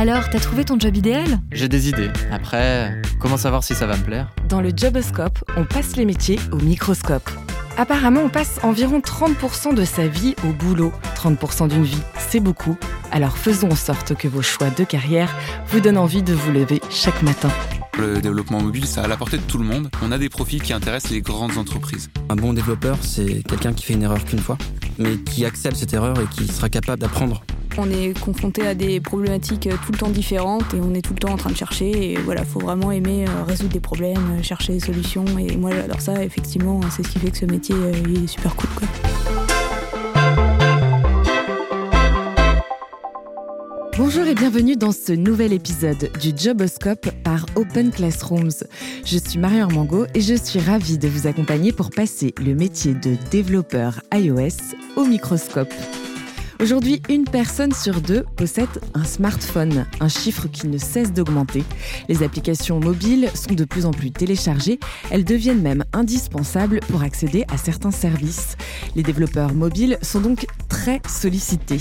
Alors, t'as trouvé ton job idéal J'ai des idées. Après, comment savoir si ça va me plaire Dans le Joboscope, on passe les métiers au microscope. Apparemment, on passe environ 30% de sa vie au boulot. 30% d'une vie, c'est beaucoup. Alors faisons en sorte que vos choix de carrière vous donnent envie de vous lever chaque matin. Le développement mobile, ça a à la portée de tout le monde. On a des profils qui intéressent les grandes entreprises. Un bon développeur, c'est quelqu'un qui fait une erreur qu'une fois, mais qui accepte cette erreur et qui sera capable d'apprendre. On est confronté à des problématiques tout le temps différentes et on est tout le temps en train de chercher. Et voilà, faut vraiment aimer euh, résoudre des problèmes, chercher des solutions. Et moi, j'adore ça. Effectivement, c'est ce qui fait que ce métier euh, est super cool. Bonjour et bienvenue dans ce nouvel épisode du Joboscope par Open Classrooms. Je suis Marion Mango et je suis ravie de vous accompagner pour passer le métier de développeur iOS au microscope. Aujourd'hui, une personne sur deux possède un smartphone, un chiffre qui ne cesse d'augmenter. Les applications mobiles sont de plus en plus téléchargées, elles deviennent même indispensables pour accéder à certains services. Les développeurs mobiles sont donc très sollicités.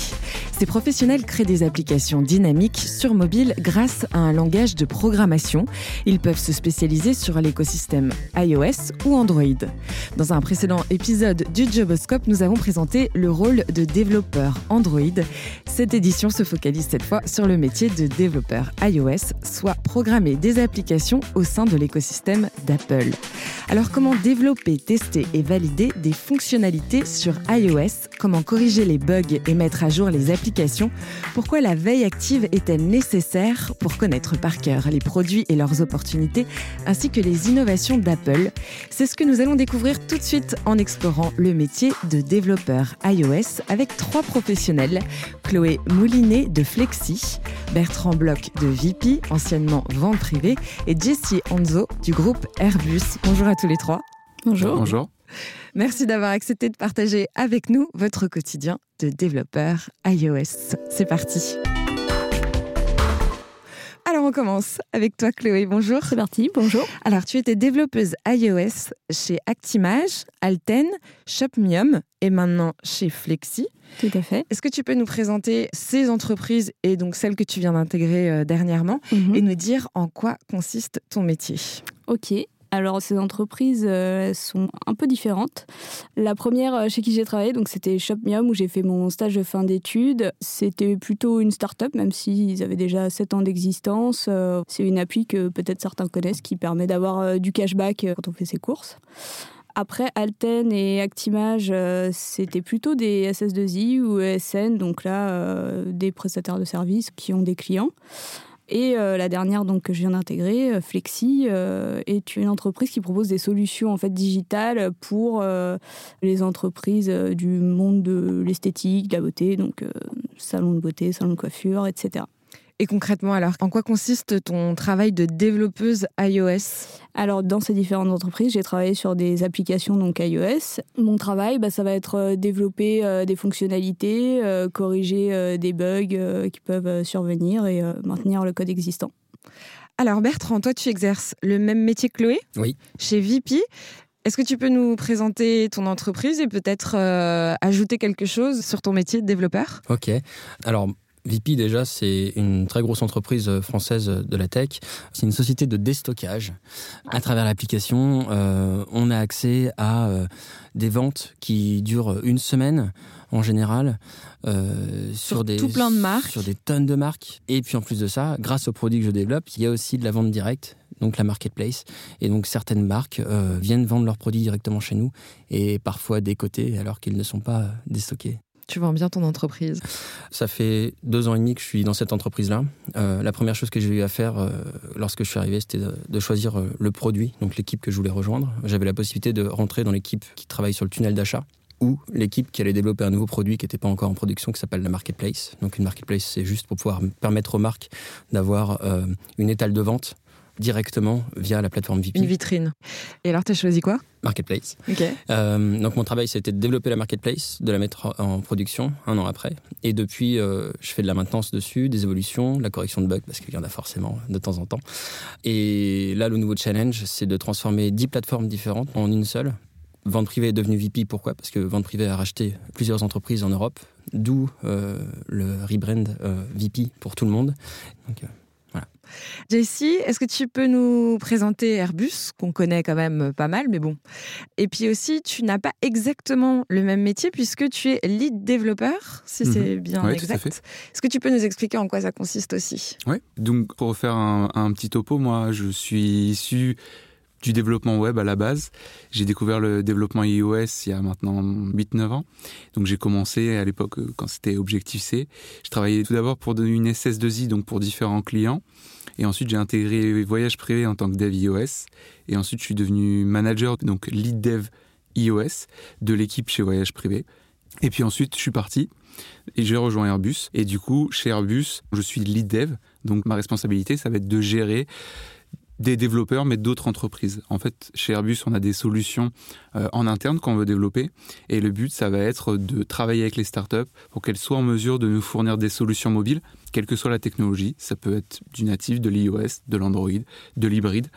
Ces professionnels créent des applications dynamiques sur mobile grâce à un langage de programmation. Ils peuvent se spécialiser sur l'écosystème iOS ou Android. Dans un précédent épisode du Joboscope, nous avons présenté le rôle de développeur Android. Cette édition se focalise cette fois sur le métier de développeur iOS, soit programmer des applications au sein de l'écosystème d'Apple. Alors comment développer, tester et valider des fonctionnalités sur iOS? Comment corriger les bugs et mettre à jour les applications? Pourquoi la veille active est-elle nécessaire pour connaître par cœur les produits et leurs opportunités, ainsi que les innovations d'Apple? C'est ce que nous allons découvrir tout de suite en explorant le métier de développeur iOS avec trois professionnels Chloé Moulinet de Flexi, Bertrand Bloch de VP, anciennement vente privée, et Jessie Anzo du groupe Airbus. Bonjour à tous les trois. Bonjour. Bonjour. Merci d'avoir accepté de partager avec nous votre quotidien de développeur iOS. C'est parti. Alors on commence avec toi Chloé, bonjour. C'est parti, bonjour. Alors tu étais développeuse iOS chez Actimage, Alten, Shopmium et maintenant chez Flexi. Tout à fait. Est-ce que tu peux nous présenter ces entreprises et donc celles que tu viens d'intégrer euh, dernièrement Mhm. et nous dire en quoi consiste ton métier? Ok. Alors ces entreprises euh, sont un peu différentes. La première euh, chez qui j'ai travaillé, donc c'était Shopmium où j'ai fait mon stage de fin d'études. C'était plutôt une start-up, même s'ils avaient déjà 7 ans d'existence. Euh, c'est une appli que peut-être certains connaissent qui permet d'avoir euh, du cashback quand on fait ses courses. Après, Alten et Actimage, euh, c'était plutôt des SS2I ou ESN, donc là, euh, des prestataires de services qui ont des clients. Et euh, la dernière donc, que je viens d'intégrer, Flexi, est une entreprise qui propose des solutions en fait, digitales pour les entreprises du monde de l'esthétique, de la beauté, donc salon de beauté, salon de coiffure, etc. Et concrètement alors, en quoi consiste ton travail de développeuse iOS Alors, dans ces différentes entreprises, j'ai travaillé sur des applications donc iOS. Mon travail, bah, ça va être euh, développer euh, des fonctionnalités, euh, corriger euh, des bugs euh, qui peuvent survenir et euh, maintenir le code existant. Alors Bertrand, toi tu exerces le même métier que Chloé? Oui. chez VP. Est-ce que tu peux nous présenter ton entreprise et peut-être euh, ajouter quelque chose sur ton métier de développeur? Ok. Alors, VP, déjà, c'est une très grosse entreprise euh, française de la tech. C'est une société de déstockage. À travers l'application, euh, on a accès à euh, des ventes qui durent une semaine en général. euh, sur, Sur des, tout plein de marques. Sur des tonnes de marques. Et puis en plus de ça, grâce aux produits que je développe, il y a aussi de la vente directe, donc la marketplace. Et donc certaines marques euh, viennent vendre leurs produits directement chez nous et parfois décotés alors qu'ils ne sont pas euh, déstockés. Tu vends bien ton entreprise. Ça fait deux ans et demi que je suis dans cette entreprise-là. Euh, la première chose que j'ai eu à faire euh, lorsque je suis arrivé, c'était de, choisir euh, le produit, donc l'équipe que je voulais rejoindre. J'avais la possibilité de rentrer dans l'équipe qui travaille sur le tunnel d'achat ou l'équipe qui allait développer un nouveau produit qui n'était pas encore en production, qui s'appelle la marketplace. Donc une marketplace, c'est juste pour pouvoir permettre aux marques d'avoir une étale de vente directement via la plateforme VP. Une vitrine. Et alors tu as choisi quoi? Marketplace. Ok. Euh, donc mon travail, c'était de développer la marketplace, de la mettre en production un an après. Et depuis, euh, je fais de la maintenance dessus, des évolutions, de la correction de bugs, parce qu'il y en a forcément de temps en temps. Et là, le nouveau challenge, c'est de transformer 10 plateformes différentes en une seule Vente privée est devenue VP, pourquoi? Parce que Vente privée a racheté plusieurs entreprises en Europe, d'où euh, le rebrand VP pour tout le monde. Donc, JC, est-ce que tu peux nous présenter Airbus, qu'on connaît quand même pas mal, mais bon. Et puis aussi, tu n'as pas exactement le même métier puisque tu es lead développeur, si Mhm. c'est bien Ouais, exact. Est-ce que tu peux nous expliquer en quoi ça consiste aussi? Ouais. Donc pour refaire un, un petit topo, moi je suis issu du développement web à la base. J'ai découvert le développement iOS il y a maintenant 8-9 ans. Donc j'ai commencé à l'époque euh, quand c'était Objective-C. Je travaillais tout d'abord pour une SS2I, donc pour différents clients. Et ensuite j'ai intégré Voyage Privé en tant que dev iOS. Et ensuite je suis devenu manager, donc lead dev iOS de l'équipe chez Voyage Privé. Et puis ensuite je suis parti et j'ai rejoint Airbus. Et du coup, chez Airbus, je suis lead dev. Donc ma responsabilité, ça va être de gérer des développeurs, mais d'autres entreprises. En fait, chez Airbus, on a des solutions euh, en interne qu'on veut développer. Et le but, ça va être de travailler avec les startups pour qu'elles soient en mesure de nous fournir des solutions mobiles, quelle que soit la technologie. Ça peut être du natif, de l'iOS, de l'Android, de l'hybride.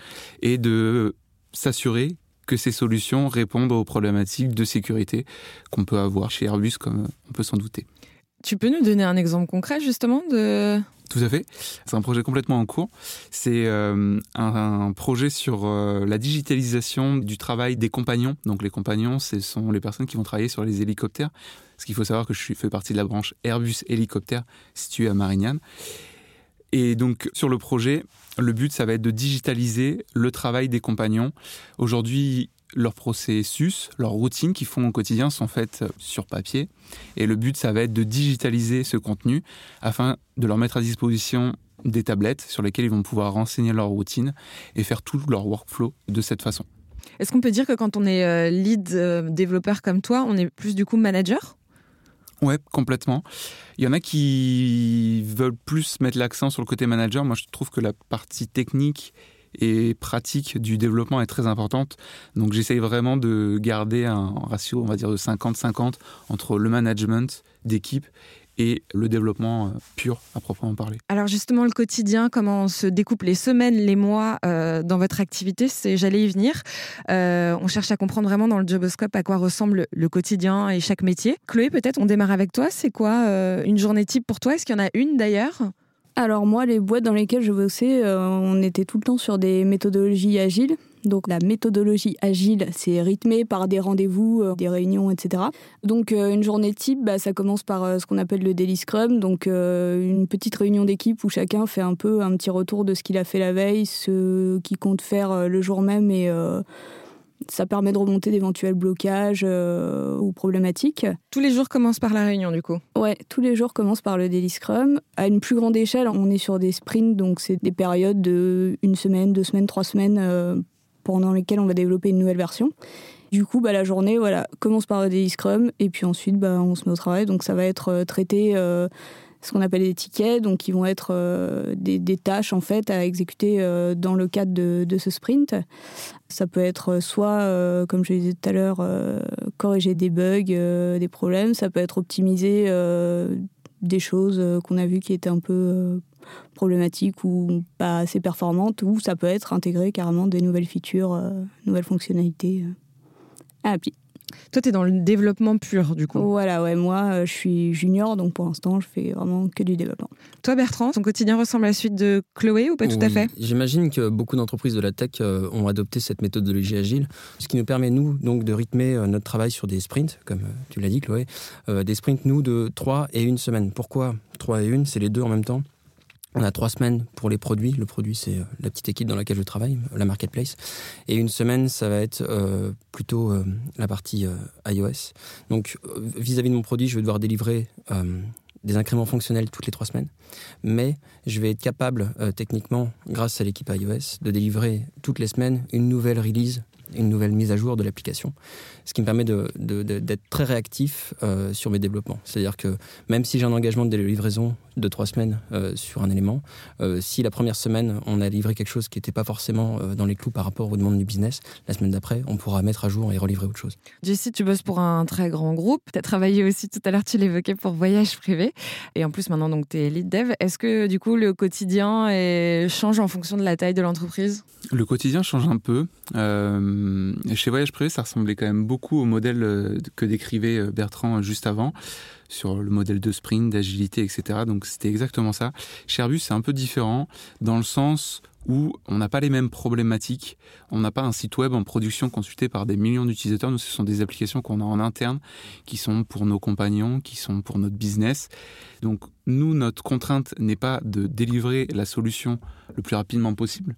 Et de s'assurer que ces solutions répondent aux problématiques de sécurité qu'on peut avoir chez Airbus, comme on peut s'en douter. Tu peux nous donner un exemple concret justement de... Tout à fait. C'est un projet complètement en cours. C'est euh, un, projet sur euh, la digitalisation du travail des compagnons. Donc les compagnons, ce sont les personnes qui vont travailler sur les hélicoptères. Parce qu'il faut savoir que je fais partie de la branche Airbus Hélicoptère située à Marignane. Et donc sur le projet, le but, ça va être de digitaliser le travail des compagnons. Aujourd'hui, leurs processus, leurs routines qu'ils font au quotidien sont faites sur papier. Et le but, ça va être de digitaliser ce contenu afin de leur mettre à disposition des tablettes sur lesquelles ils vont pouvoir renseigner leur routine et faire tout leur workflow de cette façon. Est-ce qu'on peut dire que quand on est euh, lead euh, développeur comme toi, on est plus du coup manager? Ouais, complètement. Il y en a qui veulent plus mettre l'accent sur le côté manager. Moi, je trouve que la partie technique et pratique du développement est très importante. Donc, j'essaye vraiment de garder un ratio, on va dire, de 50-50 entre le management d'équipe et le développement euh, pur à proprement parler. Alors justement, le quotidien, comment on se découpe les semaines, les mois euh, dans votre activité, c'est j'allais y venir. Euh, on cherche à comprendre vraiment dans le Joboscope à quoi ressemble le quotidien et chaque métier. Chloé, peut-être on démarre avec toi. C'est quoi une journée type pour toi? Est-ce qu'il y en a une d'ailleurs? Alors moi, les boîtes dans lesquelles je bossais, euh, on était tout le temps sur des méthodologies agiles. Donc la méthodologie agile, c'est rythmé par des rendez-vous, euh, des réunions, etc. Donc euh, une journée type, bah, ça commence par ce qu'on appelle le daily scrum, donc une petite réunion d'équipe où chacun fait un peu un petit retour de ce qu'il a fait la veille, ce qu'il compte faire le jour même et ça permet de remonter d'éventuels blocages euh, ou problématiques. Tous les jours commencent par la réunion du coup. Ouais, tous les jours commencent par le daily scrum. À une plus grande échelle, on est sur des sprints, donc c'est des périodes de une semaine, deux semaines, trois semaines euh, pendant lesquelles on va développer une nouvelle version. Du coup, bah, la journée voilà, commence par le daily scrum et puis ensuite bah, on se met au travail. Donc ça va être euh, traité euh, ce qu'on appelle des tickets, donc qui vont être euh, des, tâches en fait à exécuter euh, dans le cadre de, ce sprint. Ça peut être soit, euh, comme je disais tout à l'heure, corriger des bugs, des problèmes. Ça peut être optimiser des choses qu'on a vues qui étaient un peu problématiques ou pas assez performantes. Ou ça peut être intégrer carrément des nouvelles features, nouvelles fonctionnalités à l'appli. Toi, tu es dans le développement pur du coup. Voilà, ouais, moi euh, je suis junior, donc pour l'instant je fais vraiment que du développement. Toi, Bertrand, ton quotidien ressemble à la suite de Chloé ou pas tout à fait? J'imagine que beaucoup d'entreprises de la tech euh, ont adopté cette méthodologie agile, ce qui nous permet, nous, donc, de rythmer euh, notre travail sur des sprints, comme tu l'as dit, Chloé, des sprints, nous, de 3 et 1 semaine. Pourquoi 3 et 1 C'est les deux en même temps? On a trois semaines pour les produits. Le produit, c'est euh, la petite équipe dans laquelle je travaille, la marketplace. Et une semaine, ça va être euh, plutôt euh, la partie euh, iOS. Donc, euh, vis-à-vis de mon produit, je vais devoir délivrer euh, des incréments fonctionnels toutes les trois semaines. Mais je vais être capable, euh, techniquement, grâce à l'équipe iOS, de délivrer toutes les semaines une nouvelle release, une nouvelle mise à jour de l'application. Ce qui me permet de- de- de- d'être très réactif euh, sur mes développements. C'est-à-dire que même si j'ai un engagement de livraison de trois semaines euh, sur un élément, euh, si la première semaine, on a livré quelque chose qui n'était pas forcément euh, dans les clous par rapport au demande du business, la semaine d'après, on pourra mettre à jour et relivrer autre chose. Jessie, tu bosses pour un très grand groupe. Tu as travaillé aussi tout à l'heure, tu l'évoquais, pour Voyage Privé. Et en plus, maintenant, donc, tu es lead dev. Est-ce que, du coup, le quotidien est- change en fonction de la taille de l'entreprise? Le quotidien change un peu. Euh, euh, chez Voyage Privé, ça ressemblait quand même beaucoup au modèle euh, que décrivait euh, Bertrand juste avant, sur le modèle de sprint, d'agilité, etc. Donc c'était exactement ça. Chez Airbus, c'est un peu différent dans le sens où on n'a pas les mêmes problématiques. On n'a pas un site web en production consulté par des millions d'utilisateurs. Nous, ce sont des applications qu'on a en interne, qui sont pour nos compagnons, qui sont pour notre business. Donc, nous, notre contrainte n'est pas de délivrer la solution le plus rapidement possible,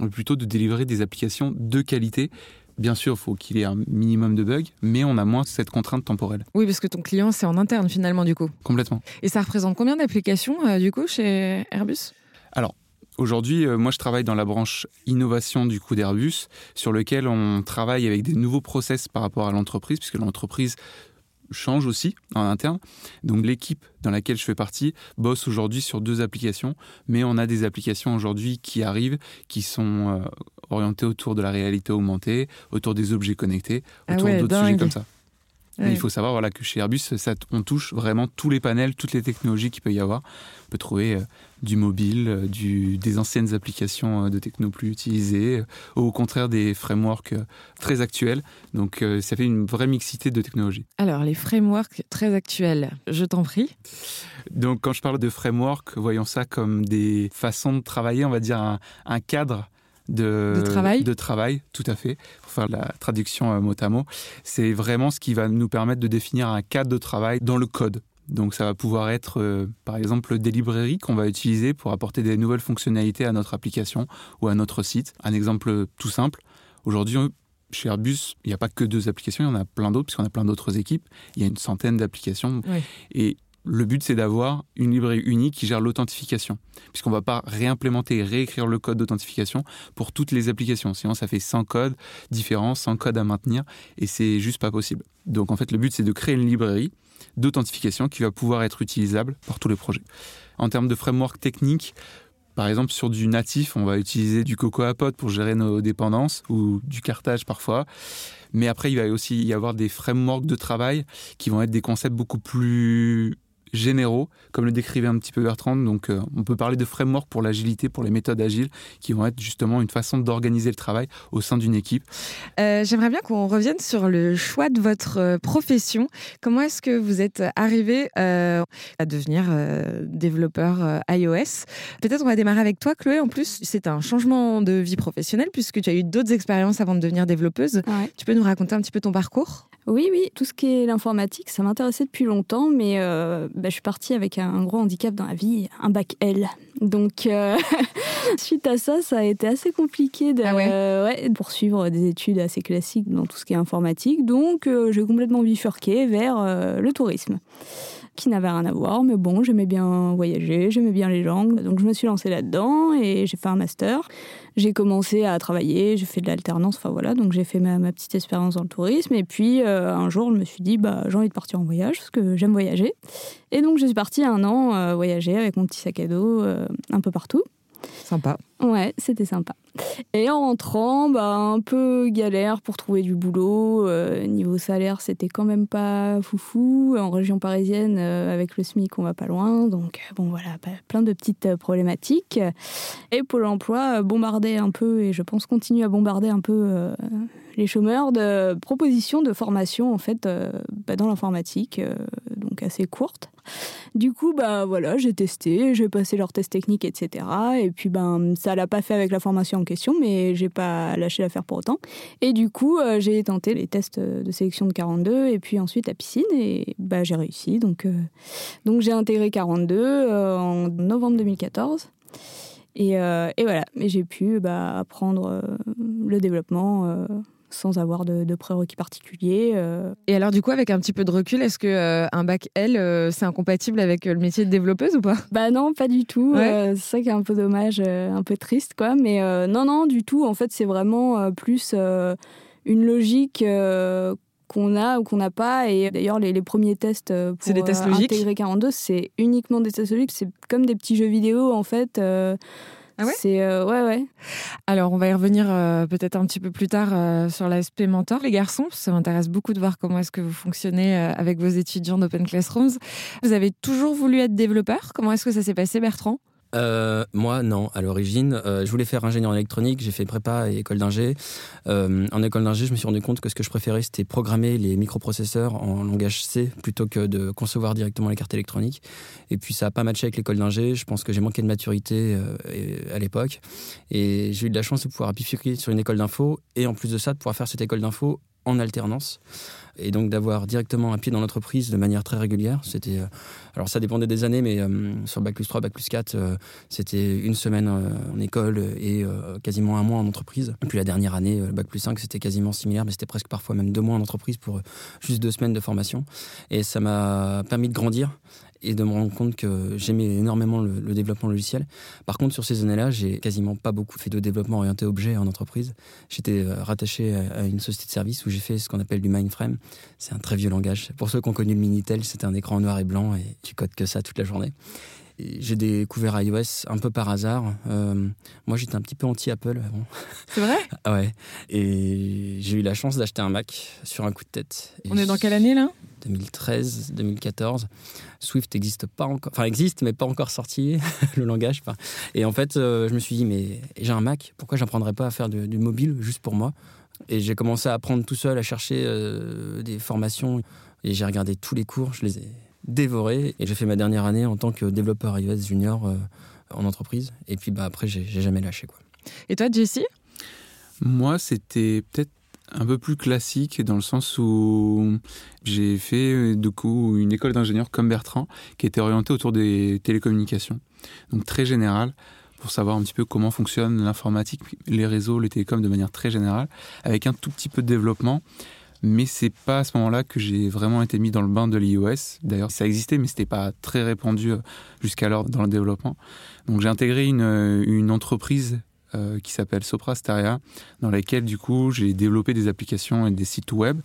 mais plutôt de délivrer des applications de qualité. Bien sûr, il faut qu'il y ait un minimum de bugs, mais on a moins cette contrainte temporelle. Oui, parce que ton client, c'est en interne finalement, du coup. Complètement. Et ça représente combien d'applications, euh, du coup, chez Airbus? Alors, Aujourd'hui, euh, moi, je travaille dans la branche innovation du coup d'Airbus, sur lequel on travaille avec des nouveaux process par rapport à l'entreprise, puisque l'entreprise change aussi en interne. Donc l'équipe dans laquelle je fais partie bosse aujourd'hui sur deux applications, mais on a des applications aujourd'hui qui arrivent, qui sont euh, orientées autour de la réalité augmentée, autour des objets connectés, Ah autour ouais, d'autres sujets comme ça. Mais il faut savoir voilà, que chez Airbus, ça, on touche vraiment tous les panels, toutes les technologies qu'il peut y avoir. On peut trouver euh, du mobile, euh, du, des anciennes applications euh, de techno plus utilisées, ou au contraire des frameworks très actuels. Donc euh, ça fait une vraie mixité de technologies. Alors, les frameworks très actuels, je t'en prie. Donc quand je parle de framework, voyons ça comme des façons de travailler, on va dire un, un cadre de, De travail de travail, tout à fait, pour faire la traduction euh, mot à mot. C'est vraiment ce qui va nous permettre de définir un cadre de travail dans le code. Donc ça va pouvoir être, euh, par exemple, des librairies qu'on va utiliser pour apporter des nouvelles fonctionnalités à notre application ou à notre site. Un exemple tout simple, aujourd'hui, chez Airbus, il n'y a pas que deux applications, il y en a plein d'autres, puisqu'on a plein d'autres équipes. Il y a une centaine d'applications. Oui. Et le but, c'est d'avoir une librairie unique qui gère l'authentification, puisqu'on ne va pas réimplémenter et réécrire le code d'authentification pour toutes les applications. Sinon, ça fait 100 codes différents, 100 codes à maintenir, et c'est juste pas possible. Donc, en fait, le but, c'est de créer une librairie d'authentification qui va pouvoir être utilisable par tous les projets. En termes de framework technique, par exemple, sur du natif, on va utiliser du Cocoa Pod pour gérer nos dépendances ou du cartage parfois. Mais après, il va aussi y avoir des frameworks de travail qui vont être des concepts beaucoup plus généraux, comme le décrivait un petit peu Bertrand. Donc, euh, on peut parler de framework pour l'agilité, pour les méthodes agiles, qui vont être justement une façon d'organiser le travail au sein d'une équipe. Euh, J'aimerais bien qu'on revienne sur le choix de votre euh, profession. Comment est-ce que vous êtes arrivé euh, à devenir euh, développeur euh, iOS Peut-être on va démarrer avec toi, Chloé. En plus, c'est un changement de vie professionnelle puisque tu as eu d'autres expériences avant de devenir développeuse. Ouais. Tu peux nous raconter un petit peu ton parcours? Oui, oui, tout ce qui est l'informatique, ça m'intéressait depuis longtemps, mais euh, bah, je suis partie avec un gros handicap dans la vie, un bac L. Donc, euh, suite à ça, ça a été assez compliqué de, Ah ouais euh, ouais, de poursuivre des études assez classiques dans tout ce qui est informatique. Donc, euh, j'ai complètement bifurqué vers le tourisme, qui n'avait rien à voir, mais bon, j'aimais bien voyager, j'aimais bien les langues, donc je me suis lancée là-dedans et j'ai fait un master. J'ai commencé à travailler, j'ai fait de l'alternance, enfin voilà, donc j'ai fait ma, petite expérience dans le tourisme. Et puis euh, un jour, je me suis dit, bah, j'ai envie de partir en voyage, parce que j'aime voyager. Et donc je suis partie un an euh, voyager avec mon petit sac à dos euh, un peu partout. Sympa. Ouais, c'était sympa. Et en rentrant, bah, un peu galère pour trouver du boulot. Euh, niveau salaire, c'était quand même pas foufou. En région parisienne, euh, avec le SMIC, on va pas loin. Donc, euh, bon, voilà, bah, plein de petites problématiques. Et Pôle emploi bombardait un peu, et je pense continue à bombarder un peu les chômeurs de propositions de formation, en fait, bah, dans l'informatique, donc assez courtes. Du coup, bah voilà, j'ai testé, j'ai passé leurs tests techniques, etc. Et puis, ben, ça l'a pas fait avec la formation en question, mais j'ai pas lâché l'affaire pour autant. Et du coup, euh, j'ai tenté les tests de sélection de 42 et puis ensuite la piscine et bah, j'ai réussi. Donc, euh, donc j'ai intégré 42 euh, en novembre 2014. Et, euh, et voilà, j'ai pu bah, apprendre euh, le développement euh, sans avoir de, de prérequis particuliers. euh. Et alors, du coup, avec un petit peu de recul, est-ce que euh, un bac L, euh, c'est incompatible avec le métier de développeuse ou pas? Bah non, pas du tout. Ouais. C'est ça qui est un peu dommage, un peu triste, quoi. Mais non, non, du tout. En fait, c'est vraiment plus une logique qu'on a ou qu'on n'a pas. Et d'ailleurs, les, les premiers tests pour C'est des tests euh, intégrer 42, c'est uniquement des tests logiques. C'est comme des petits jeux vidéo, en fait. euh, Ah C'est euh, ouais, ouais. Alors, on va y revenir euh, peut-être un petit peu plus tard euh, sur l'aspect mentor, les garçons. Ça m'intéresse beaucoup de voir comment est-ce que vous fonctionnez avec vos étudiants d'Open Classrooms. Vous avez toujours voulu être développeur? Comment est-ce que ça s'est passé, Bertrand? Euh, moi, non. À l'origine, euh, je voulais faire ingénieur en électronique. J'ai fait prépa et école d'ingé. Euh, en école d'ingé, je me suis rendu compte que ce que je préférais, c'était programmer les microprocesseurs en langage C plutôt que de concevoir directement les cartes électroniques. Et puis, ça n'a pas matché avec l'école d'ingé. Je pense que j'ai manqué de maturité à l'époque. Et j'ai eu de la chance de pouvoir bifurquer sur une école d'info. Et en plus de ça, de pouvoir faire cette école d'info en alternance et donc d'avoir directement un pied dans l'entreprise de manière très régulière. C'était, euh, alors ça dépendait des années, mais euh, sur bac plus 3, bac plus 4, euh, c'était une semaine en école et quasiment un mois en entreprise. Puis la dernière année, bac plus 5, c'était quasiment similaire, mais c'était presque parfois même deux mois en entreprise pour juste deux semaines de formation. Et ça m'a permis de grandir et de me rendre compte que j'aimais énormément le, développement logiciel. Par contre, sur ces années-là, j'ai quasiment pas beaucoup fait de développement orienté objet en entreprise. J'étais euh, rattaché à une société de service où j'ai fait ce qu'on appelle du Mindframe. C'est un très vieux langage. Pour ceux qui ont connu le Minitel, c'était un écran noir et blanc et tu codes que ça toute la journée. J'ai découvert iOS un peu par hasard. Euh, moi, j'étais un petit peu anti-Apple C'est vrai ah Ouais. Et j'ai eu la chance d'acheter un Mac sur un coup de tête. On est dans quelle année là? 2013, 2014. Swift n'existe pas encore, enfin existe, mais pas encore sorti, le langage. Et en fait, euh, je me suis dit, mais j'ai un Mac, pourquoi j'apprendrais pas à faire du, mobile juste pour moi? Et j'ai commencé à apprendre tout seul, à chercher euh, des formations. Et j'ai regardé tous les cours, je les ai dévorés. Et j'ai fait ma dernière année en tant que développeur iOS junior euh, en entreprise. Et puis bah, après, j'ai jamais lâché. Quoi. Et toi, Jesse? Moi, c'était peut-être un peu plus classique dans le sens où j'ai fait du coup une école d'ingénieur comme Bertrand qui était orientée autour des télécommunications, donc très général pour savoir un petit peu comment fonctionne l'informatique, les réseaux, les télécoms de manière très générale, avec un tout petit peu de développement. Mais c'est pas à ce moment-là que j'ai vraiment été mis dans le bain de l'iOS. D'ailleurs, ça existait, mais c'était pas très répandu euh, jusqu'alors dans le développement. Donc j'ai intégré une, une entreprise euh, qui s'appelle Sopra Steria, dans laquelle du coup j'ai développé des applications et des sites web.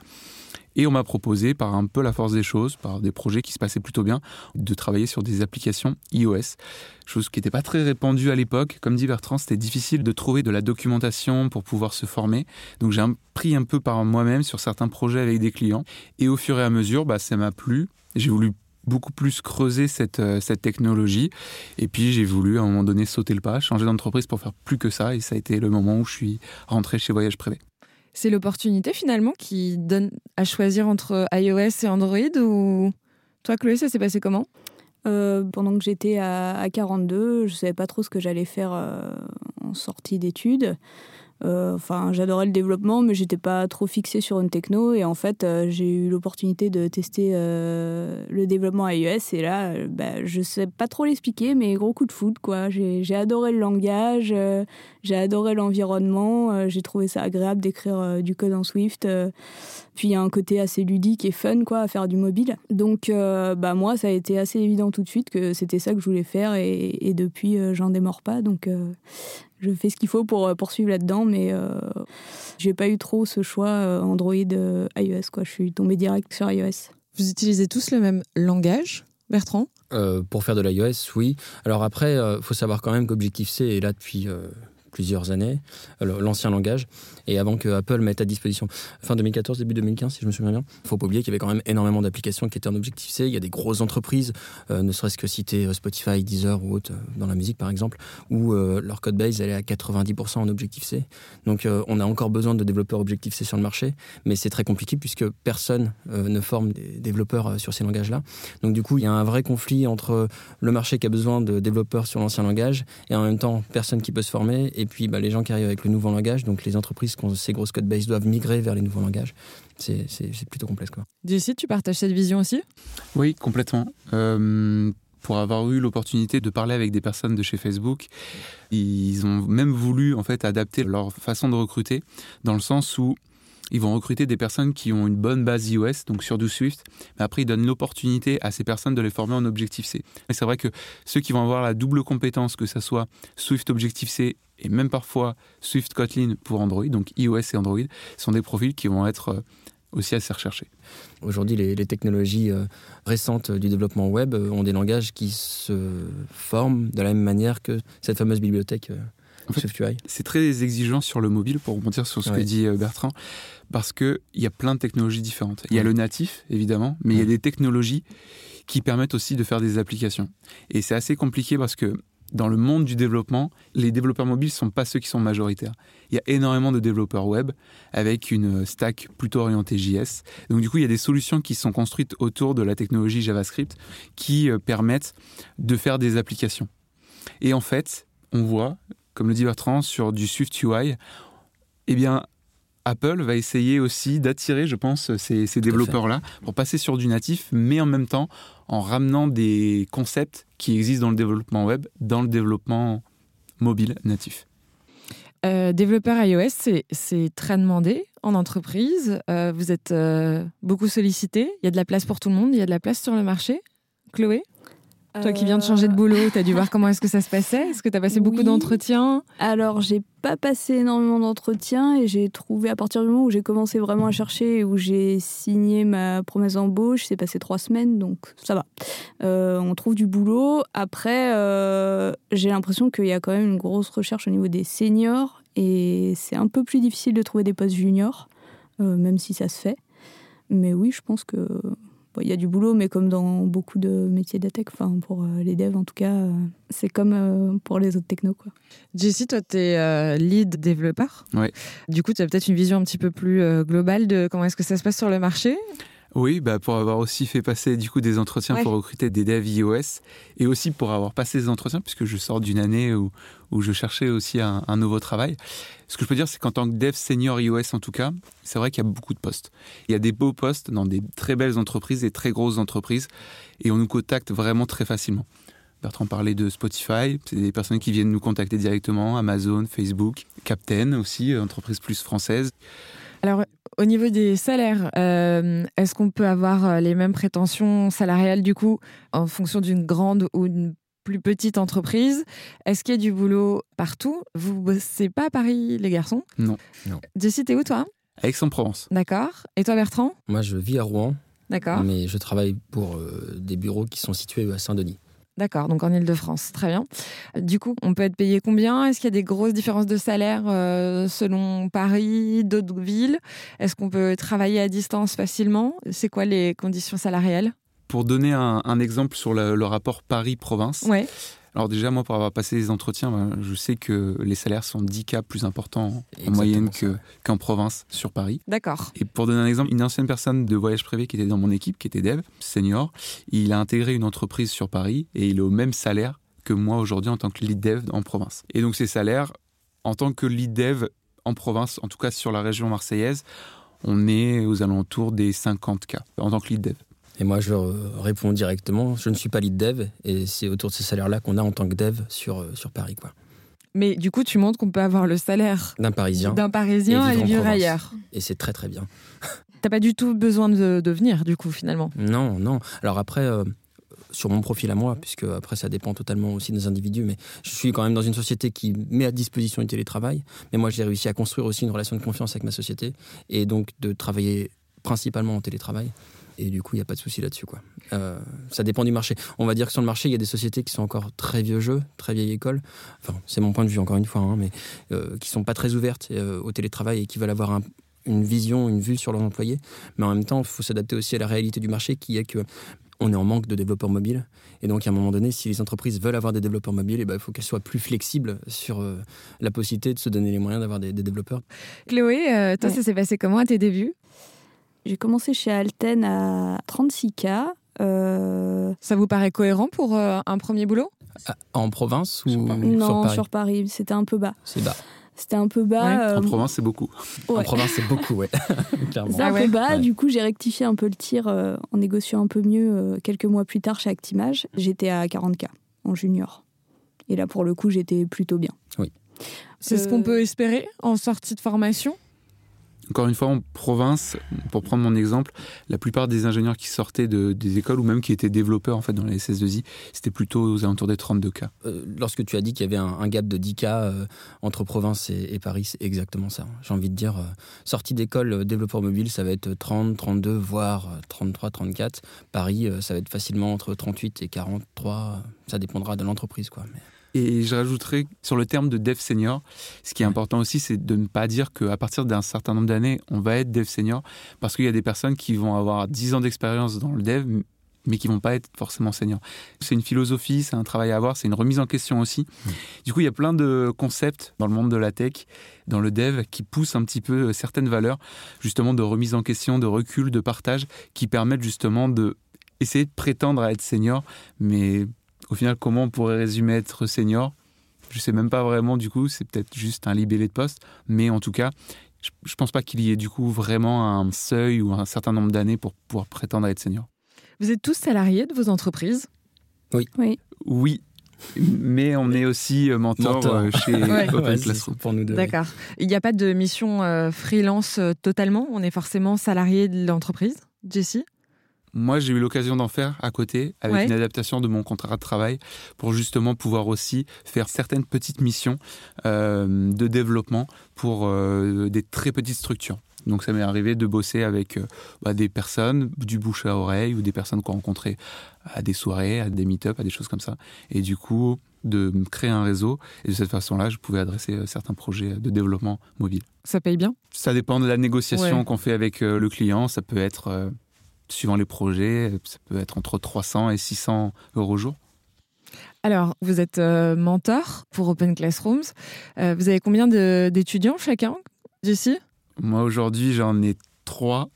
Et on m'a proposé, par un peu la force des choses, par des projets qui se passaient plutôt bien, de travailler sur des applications iOS. Chose qui n'était pas très répandue à l'époque. Comme dit Bertrand, c'était difficile de trouver de la documentation pour pouvoir se former. Donc j'ai pris un peu par moi-même sur certains projets avec des clients. Et au fur et à mesure, bah, ça m'a plu. J'ai voulu beaucoup plus creuser cette, euh, cette technologie. Et puis j'ai voulu à un moment donné sauter le pas, changer d'entreprise pour faire plus que ça. Et ça a été le moment où je suis rentré chez Voyage Privé. C'est l'opportunité finalement qui donne à choisir entre iOS et Android ou toi Chloé, ça s'est passé comment? Euh, pendant que j'étais à, 42, je savais pas trop ce que j'allais faire euh, en sortie d'études. Euh, enfin, j'adorais le développement, mais j'étais pas trop fixée sur une techno. Et en fait, j'ai eu l'opportunité de tester le développement iOS. Et là, bah, je sais pas trop l'expliquer, mais gros coup de foot, quoi. J'ai adoré le langage, j'ai adoré l'environnement. j'ai trouvé ça agréable d'écrire du code en Swift. puis il y a un côté assez ludique et fun, quoi, à faire du mobile. Donc, bah moi, ça a été assez évident tout de suite que c'était ça que je voulais faire. Et, et depuis, j'en démords pas. Donc, je fais ce qu'il faut pour euh, poursuivre là-dedans, mais euh, j'ai pas eu trop ce choix euh, Android iOS. Quoi. Je suis tombée direct sur iOS. Vous utilisez tous le même langage, Bertrand? Pour faire de l'iOS, oui. Alors après, il faut savoir quand même qu'Objective-C est là depuis plusieurs années, l'ancien langage, et avant que Apple mette à disposition, fin 2014, début 2015, si je me souviens bien. Il faut pas oublier qu'il y avait quand même énormément d'applications qui étaient en Objective-C. Il y a des grosses entreprises, euh, ne serait-ce que citer euh, Spotify, Deezer ou autre, euh, dans la musique par exemple, où leur code base elle est à 90% en Objective-C. Donc on a encore besoin de développeurs Objective-C sur le marché, mais c'est très compliqué puisque personne ne forme des développeurs sur ces langages-là. Donc du coup, il y a un vrai conflit entre le marché qui a besoin de développeurs sur l'ancien langage et en même temps personne qui peut se former et puis bah, les gens qui arrivent avec le nouveau langage, donc les entreprises qui ont ces grosses codebases doivent migrer vers les nouveaux langages. C'est plutôt complexe. Quoi. Jessie, tu partages cette vision aussi? Oui, complètement. Euh, pour avoir eu l'opportunité de parler avec des personnes de chez Facebook, ils ont même voulu en fait adapter leur façon de recruter dans le sens où ils vont recruter des personnes qui ont une bonne base iOS, donc sur du Swift, mais après ils donnent l'opportunité à ces personnes de les former en Objective-C. Et c'est vrai que ceux qui vont avoir la double compétence, que ce soit Swift Objective-C et même parfois Swift Kotlin pour Android, donc iOS et Android, sont des profils qui vont être euh, aussi assez recherchés. Aujourd'hui, les, technologies euh, récentes du développement web euh, ont des langages qui se forment de la même manière que cette fameuse bibliothèque en fait, c'est très exigeant sur le mobile, pour rebondir sur ce que dit euh, Bertrand, parce qu'il y a plein de technologies différentes. Il y a le natif, évidemment, mais il y a des technologies qui permettent aussi de faire des applications. Et c'est assez compliqué parce que dans le monde du développement, les développeurs mobiles ne sont pas ceux qui sont majoritaires. Il y a énormément de développeurs web avec une stack plutôt orientée JS. Donc du coup, il y a des solutions qui sont construites autour de la technologie JavaScript qui euh, permettent de faire des applications. Et en fait, on voit, comme le dit Bertrand, sur du Swift UI, eh bien, Apple va essayer aussi d'attirer, je pense, ces, ces développeurs-là pour passer sur du natif, mais en même temps en ramenant des concepts qui existent dans le développement web, dans le développement mobile natif. Euh, développeur iOS, c'est très demandé en entreprise. Euh, vous êtes euh, beaucoup sollicité. Il y a de la place pour tout le monde. Il y a de la place sur le marché. Chloé? Toi qui viens de changer de boulot, tu as dû voir comment est-ce que ça se passait? Est-ce que tu as passé beaucoup d'entretiens? Alors, j'ai pas passé énormément d'entretiens et j'ai trouvé à partir du moment où j'ai commencé vraiment à chercher et où j'ai signé ma promesse d'embauche, c'est passé trois semaines, donc ça va. Euh, on trouve du boulot. Après, euh, j'ai l'impression qu'il y a quand même une grosse recherche au niveau des seniors et c'est un peu plus difficile de trouver des postes juniors, euh, même si ça se fait. Mais oui, je pense que il y a du boulot, mais comme dans beaucoup de métiers de tech, enfin pour euh, les devs en tout cas, euh, c'est comme euh, pour les autres technos. Quoi. Jessie, toi, tu es lead développeur. Oui. Du coup, tu as peut-être une vision un petit peu plus globale de comment est-ce que ça se passe sur le marché? Oui, bah pour avoir aussi fait passer du coup des entretiens pour recruter des devs iOS et aussi pour avoir passé des entretiens puisque je sors d'une année où, où je cherchais aussi un, nouveau travail. Ce que je peux dire, c'est qu'en tant que dev senior iOS en tout cas, c'est vrai qu'il y a beaucoup de postes. Il y a des beaux postes dans des très belles entreprises, des très grosses entreprises et on nous contacte vraiment très facilement. Bertrand parlait de Spotify, c'est des personnes qui viennent nous contacter directement, Amazon, Facebook, Captain aussi, entreprise plus française. Alors, au niveau des salaires, euh, est-ce qu'on peut avoir euh, les mêmes prétentions salariales du coup en fonction d'une grande ou d'une plus petite entreprise? Est-ce qu'il y a du boulot partout? Vous bossez pas à Paris, les garçons? Non. non. Jessie, t'es où toi? Aix-en-Provence. D'accord. Et toi, Bertrand? Moi, je vis à Rouen. D'accord. Mais je travaille pour euh, des bureaux qui sont situés à Saint-Denis. D'accord, donc en Ile-de-France, très bien. Du coup, on peut être payé combien? Est-ce qu'il y a des grosses différences de salaire euh, selon Paris, d'autres villes? Est-ce qu'on peut travailler à distance facilement? C'est quoi les conditions salariales? Pour donner un, exemple sur le, le rapport Paris-Province, ouais. Alors déjà, moi, pour avoir passé les entretiens, ben, je sais que les salaires sont 10 cas plus importants en moyenne qu'en province sur Paris. D'accord. Et pour donner un exemple, une ancienne personne de voyage privé qui était dans mon équipe, qui était dev, senior, il a intégré une entreprise sur Paris et il est au même salaire que moi aujourd'hui en tant que lead dev en province. Et donc ces salaires, en tant que lead dev en province, en tout cas sur la région marseillaise, on est aux alentours des 50 cas en tant que lead dev. Et moi, je réponds directement, je ne suis pas lead dev, et c'est autour de ces salaires-là qu'on a en tant que dev sur, euh, sur Paris. Quoi. Mais du coup, tu montres qu'on peut avoir le salaire d'un Parisien, d'un Parisien et, vivre, ailleurs. Et c'est très très bien. T'as pas du tout besoin de, de, venir, du coup, finalement Non, non. Alors après, euh, sur mon profil à moi, puisque après ça dépend totalement aussi des individus, mais je suis quand même dans une société qui met à disposition du télétravail. Mais moi, j'ai réussi à construire aussi une relation de confiance avec ma société, et donc de travailler principalement en télétravail. Et du coup, il n'y a pas de souci là-dessus. quoi. Euh, ça dépend du marché. On va dire que sur le marché, il y a des sociétés qui sont encore très vieux jeux, très vieille école. Enfin, c'est mon point de vue, encore une fois, hein, mais euh, qui sont pas très ouvertes euh, au télétravail et qui veulent avoir une vision, une vue sur leurs employés. Mais en même temps, il faut s'adapter aussi à la réalité du marché qui est que on est en manque de développeurs mobiles. Et donc, à un moment donné, si les entreprises veulent avoir des développeurs mobiles, eh ben, il faut qu'elles soient plus flexibles sur la possibilité de se donner les moyens d'avoir des, développeurs. Chloé, toi, ça s'est passé comment à tes débuts? J'ai commencé chez Alten à 36K. Euh, Ça vous paraît cohérent pour euh, un premier boulot? Ah, En province ou sur Paris Non, sur Paris. C'était un peu bas. C'est bas. C'était un peu bas. Euh, en province, c'est beaucoup. En province, c'est beaucoup, ouais. C'est un peu bas. Du coup, j'ai rectifié un peu le tir en négociant un peu mieux quelques mois plus tard chez Actimage. J'étais à 40K en junior. Et là, pour le coup, j'étais plutôt bien. Oui. C'est ce qu'on peut espérer en sortie de formation? Encore une fois, en province, pour prendre mon exemple, la plupart des ingénieurs qui sortaient de, des écoles ou même qui étaient développeurs en fait dans les SS2I, c'était plutôt aux alentours des 32 cas. Euh, lorsque tu as dit qu'il y avait un, gap de 10 cas euh, entre province et, Paris, c'est exactement ça. J'ai envie de dire, euh, sortie d'école développeur mobile, ça va être 30, 32, voire 33, 34. Paris, ça va être facilement entre 38 et 43. Ça dépendra de l'entreprise, quoi. Et je rajouterais sur le terme de dev senior, ce qui est important aussi, c'est de ne pas dire qu'à partir d'un certain nombre d'années, on va être dev senior, parce qu'il y a des personnes qui vont avoir 10 ans d'expérience dans le dev, mais qui vont pas être forcément seniors. C'est une philosophie, c'est un travail à avoir, c'est une remise en question aussi. Mmh. Du coup, il y a plein de concepts dans le monde de la tech, dans le dev, qui poussent un petit peu certaines valeurs, justement de remise en question, de recul, de partage, qui permettent justement de essayer de prétendre à être senior, mais au final, comment on pourrait résumer être senior? Je sais même pas vraiment, du coup, c'est peut-être juste un libellé de poste, mais en tout cas, je, ne pense pas qu'il y ait du coup vraiment un seuil ou un certain nombre d'années pour pouvoir prétendre à être senior. Vous êtes tous salariés de vos entreprises? Oui. Oui. Oui. Mais on est aussi euh, mentor, euh, chez Open pour nous D'accord. Il n'y a pas de mission euh, freelance totalement? On est forcément salarié de l'entreprise, Jessie? Moi, j'ai eu l'occasion d'en faire à côté avec une adaptation de mon contrat de travail pour justement pouvoir aussi faire certaines petites missions de développement pour des très petites structures. Donc ça m'est arrivé de bosser avec euh, bah, des personnes du bouche à oreille ou des personnes qu'on rencontrait à des soirées, à des meet-up, à des choses comme ça. Et du coup, de créer un réseau. Et de cette façon-là, je pouvais adresser euh, certains projets de développement mobile. Ça paye bien? Ça dépend de la négociation qu'on fait avec euh, le client. Ça peut être, suivant les projets, ça peut être entre 300 et 600 euros jour. Alors, vous êtes mentor pour Open Classrooms. vous avez combien d'étudiants chacun, Jessie? Moi, aujourd'hui, j'en ai trois.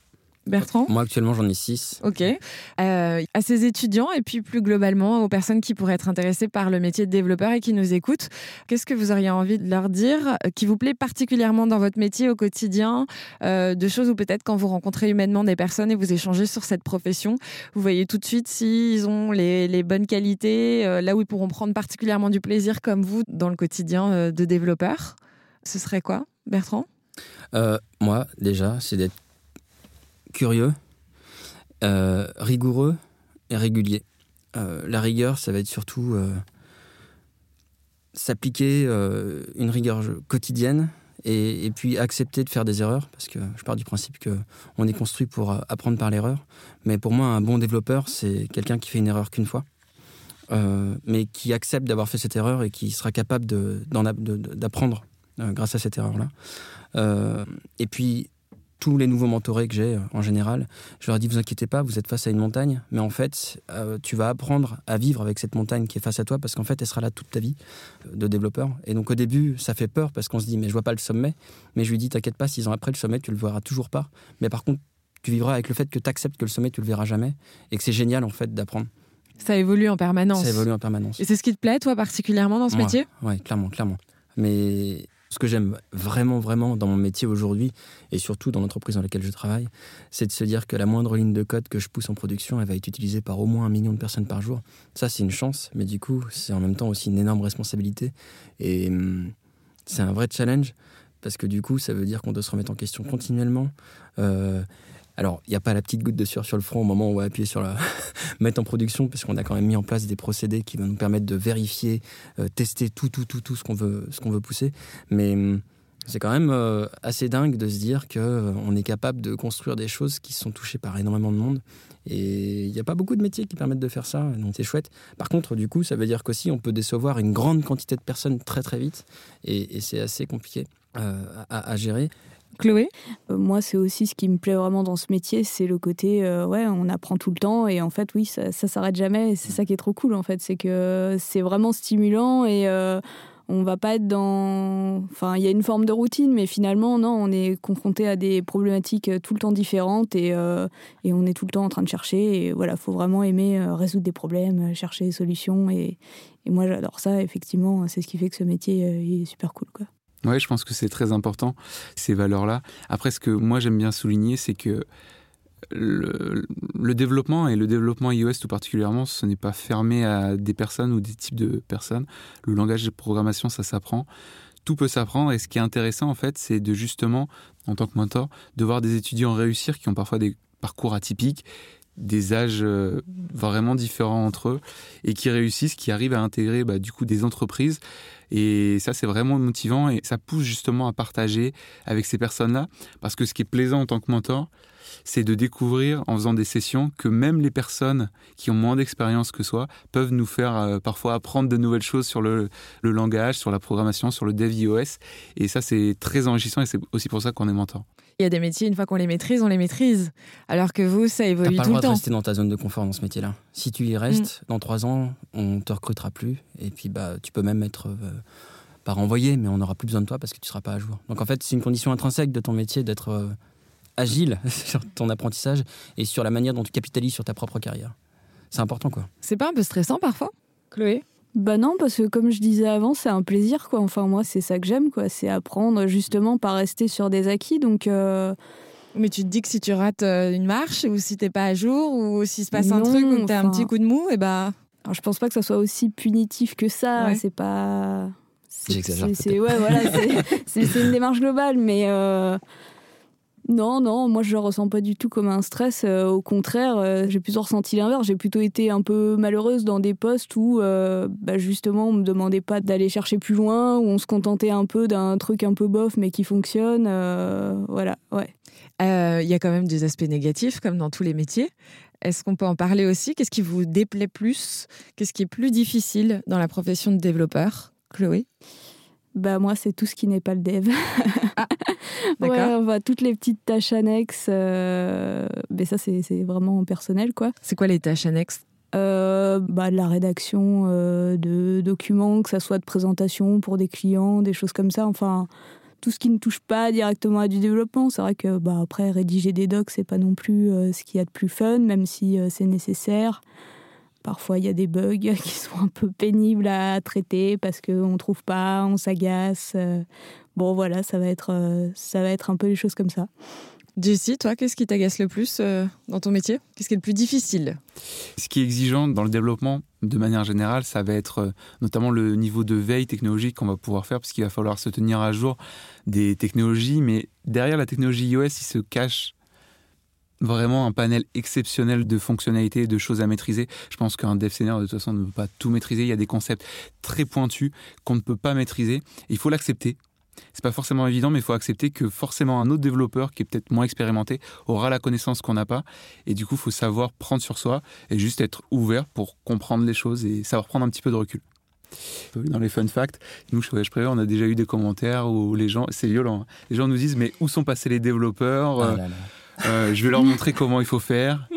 Bertrand Moi, actuellement, j'en ai six. Ok. Euh, à ces étudiants et puis plus globalement aux personnes qui pourraient être intéressées par le métier de développeur et qui nous écoutent, qu'est-ce que vous auriez envie de leur dire euh, qui vous plaît particulièrement dans votre métier au quotidien euh, De choses où peut-être quand vous rencontrez humainement des personnes et vous échangez sur cette profession, vous voyez tout de suite s'ils ont les, bonnes qualités, là où ils pourront prendre particulièrement du plaisir comme vous dans le quotidien de développeur. Ce serait quoi, Bertrand? Euh, moi, déjà, c'est d'être curieux, euh, rigoureux et régulier. Euh, la rigueur, ça va être surtout s'appliquer une rigueur quotidienne et, et, puis accepter de faire des erreurs, parce que je pars du principe qu'on est construit pour apprendre par l'erreur. Mais pour moi, un bon développeur, c'est quelqu'un qui fait une erreur qu'une fois. mais qui accepte d'avoir fait cette erreur et qui sera capable d'apprendre grâce à cette erreur-là. Euh, et puis, tous les nouveaux mentorés que j'ai euh, en général, je leur dis vous inquiétez pas, vous êtes face à une montagne, mais en fait, euh, tu vas apprendre à vivre avec cette montagne qui est face à toi parce qu'en fait, elle sera là toute ta vie de développeur. Et donc au début, ça fait peur parce qu'on se dit mais je vois pas le sommet, mais je lui dis t'inquiète pas, six ans après le sommet, tu le verras toujours pas. Mais par contre, tu vivras avec le fait que tu acceptes que le sommet, tu le verras jamais et que c'est génial en fait d'apprendre. Ça évolue en permanence. Ça évolue en permanence. Et c'est ce qui te plaît, toi, particulièrement dans ce métier? Oui, clairement, clairement. Mais ce que j'aime vraiment, vraiment dans mon métier aujourd'hui, et surtout dans l'entreprise dans laquelle je travaille, c'est de se dire que la moindre ligne de code que je pousse en production, elle va être utilisée par au moins un million de personnes par jour. Ça, c'est une chance, mais du coup, c'est en même temps aussi une énorme responsabilité. Et hum, c'est un vrai challenge, parce que du coup, ça veut dire qu'on doit se remettre en question continuellement. Euh, alors, il n'y a pas la petite goutte de sueur sur le front au moment où on va appuyer sur la mettre en production, parce qu'on a quand même mis en place des procédés qui vont nous permettre de vérifier, euh, tester tout, tout, tout, tout ce qu'on veut, ce veut pousser. Mais hum, c'est quand même euh, assez dingue de se dire qu'on euh, est capable de construire des choses qui sont touchées par énormément de monde. Et il n'y a pas beaucoup de métiers qui permettent de faire ça, donc c'est chouette. Par contre, du coup, ça veut dire qu'aussi on peut décevoir une grande quantité de personnes très très vite, et, c'est assez compliqué à, gérer. Chloé euh, Moi, c'est aussi ce qui me plaît vraiment dans ce métier, c'est le côté, euh, ouais, on apprend tout le temps et en fait, oui, ça, ça s'arrête jamais. C'est ça qui est trop cool, en fait, c'est que c'est vraiment stimulant et euh, on va pas être dans. Enfin, il y a une forme de routine, mais finalement, non, on est confronté à des problématiques tout le temps différentes et, et on est tout le temps en train de chercher. Et voilà, faut vraiment aimer résoudre des problèmes, chercher des solutions. Et, et moi, j'adore ça, effectivement, c'est ce qui fait que ce métier est super cool, quoi. Oui, je pense que c'est très important, ces valeurs-là. Après, ce que moi j'aime bien souligner, c'est que le, développement, et le développement iOS tout particulièrement, ce n'est pas fermé à des personnes ou des types de personnes. Le langage de programmation, ça s'apprend. Tout peut s'apprendre et ce qui est intéressant en fait, c'est de justement, en tant que mentor, de voir des étudiants réussir qui ont parfois des parcours atypiques, des âges euh, vraiment différents entre eux et qui réussissent, qui arrivent à intégrer bah, du coup des entreprises et ça, c'est vraiment motivant et ça pousse justement à partager avec ces personnes-là. Parce que ce qui est plaisant en tant que mentor, c'est de découvrir en faisant des sessions que même les personnes qui ont moins d'expérience que soi peuvent nous faire euh, parfois apprendre de nouvelles choses sur le, langage, sur la programmation, sur le dev iOS. Et ça, c'est très enrichissant et c'est aussi pour ça qu'on est mentor. Il y a des métiers, une fois qu'on les maîtrise, on les maîtrise. Alors que vous, ça T'as évolue pas tout le le droit de temps. rester dans ta zone de confort dans ce métier-là. Si tu y restes, Mm. dans trois ans, on te recrutera plus. Et puis, bah, tu peux même être euh, pas renvoyé, mais on n'aura plus besoin de toi parce que tu seras pas à jour. Donc, en fait, c'est une condition intrinsèque de ton métier d'être euh, agile sur ton apprentissage et sur la manière dont tu capitalises sur ta propre carrière. C'est important, quoi. C'est pas un peu stressant parfois, Chloé? Bah non, parce que comme je disais avant, c'est un plaisir, quoi. Enfin, moi, c'est ça que j'aime, quoi. C'est apprendre, justement, pas rester sur des acquis. Donc, euh, Mais tu te dis que si tu rates euh, une marche ou si t'es pas à jour ou s'il se passe un truc ou que t'as un petit coup de mou, et bah alors, je pense pas que ça soit aussi punitif que ça. Ouais. C'est pas. c'est- J'exagère c'est- c'est- peut-être. Ouais, voilà, c'est- c'est c'est une démarche globale, mais. euh, Non, non, moi je le ressens pas du tout comme un stress. euh, au contraire, euh, j'ai plutôt ressenti l'inverse. J'ai plutôt été un peu malheureuse dans des postes où, euh, bah, justement, on me demandait pas d'aller chercher plus loin, où on se contentait un peu d'un truc un peu bof mais qui fonctionne. voilà, ouais. il y a quand même des aspects négatifs comme dans tous les métiers. Est-ce qu'on peut en parler aussi? Qu'est-ce qui vous déplaît plus? Qu'est-ce qui est plus difficile dans la profession de développeur Chloé? Bah moi, c'est tout ce qui n'est pas le dev. D'accord. Ouais, enfin, toutes les petites tâches annexes. euh, Mais ça, c'est c'est vraiment personnel, quoi. C'est quoi les tâches annexes? Euh, bah, de la rédaction euh, de documents, que ça soit de présentation pour des clients, des choses comme ça. Enfin, tout ce qui ne touche pas directement à du développement. C'est vrai que bah, après, rédiger des docs, c'est pas non plus euh, ce qu'il y a de plus fun, même si c'est nécessaire. Parfois, il y a des bugs qui sont un peu pénibles à traiter parce qu'on ne trouve pas, on s'agace. euh. Bon, voilà, ça va, être, euh, ça va être un peu les choses comme ça. Jessie, toi, qu'est-ce qui t'agace le plus euh, dans ton métier? Qu'est-ce qui est le plus difficile? Ce qui est exigeant dans le développement, de manière générale, ça va être notamment le niveau de veille technologique qu'on va pouvoir faire, parce qu'il va falloir se tenir à jour des technologies. Mais derrière la technologie iOS, il se cache vraiment un panel exceptionnel de fonctionnalités, de choses à maîtriser. Je pense qu'un dev senior, de toute façon, ne peut pas tout maîtriser. Il y a des concepts très pointus qu'on ne peut pas maîtriser. Il faut l'accepter. C'est pas forcément évident, mais il faut accepter que forcément un autre développeur qui est peut-être moins expérimenté aura la connaissance qu'on n'a pas. Et du coup, il faut savoir prendre sur soi et juste être ouvert pour comprendre les choses et savoir prendre un petit peu de recul. Dans les fun facts, nous, chez Voyage Privé, on a déjà eu des commentaires où les gens, c'est violent, hein. les gens nous disent Mais où sont passés les développeurs Ah Euh, là là. Euh, Je vais leur montrer comment il faut faire.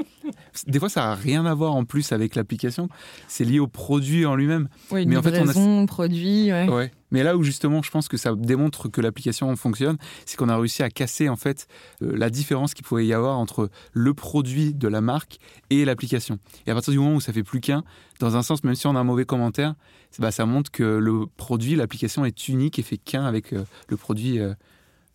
Des fois, ça n'a rien à voir en plus avec l'application. C'est lié au produit en lui-même. Oui, Mais en fait, on a- produit, ouais. Ouais. Mais là où justement, je pense que ça démontre que l'application fonctionne, c'est qu'on a réussi à casser en fait euh, la différence qu'il pouvait y avoir entre le produit de la marque et l'application. Et à partir du moment où ça fait plus qu'un, dans un sens, même si on a un mauvais commentaire, bah, ça montre que le produit, l'application est unique et fait qu'un avec euh, le produit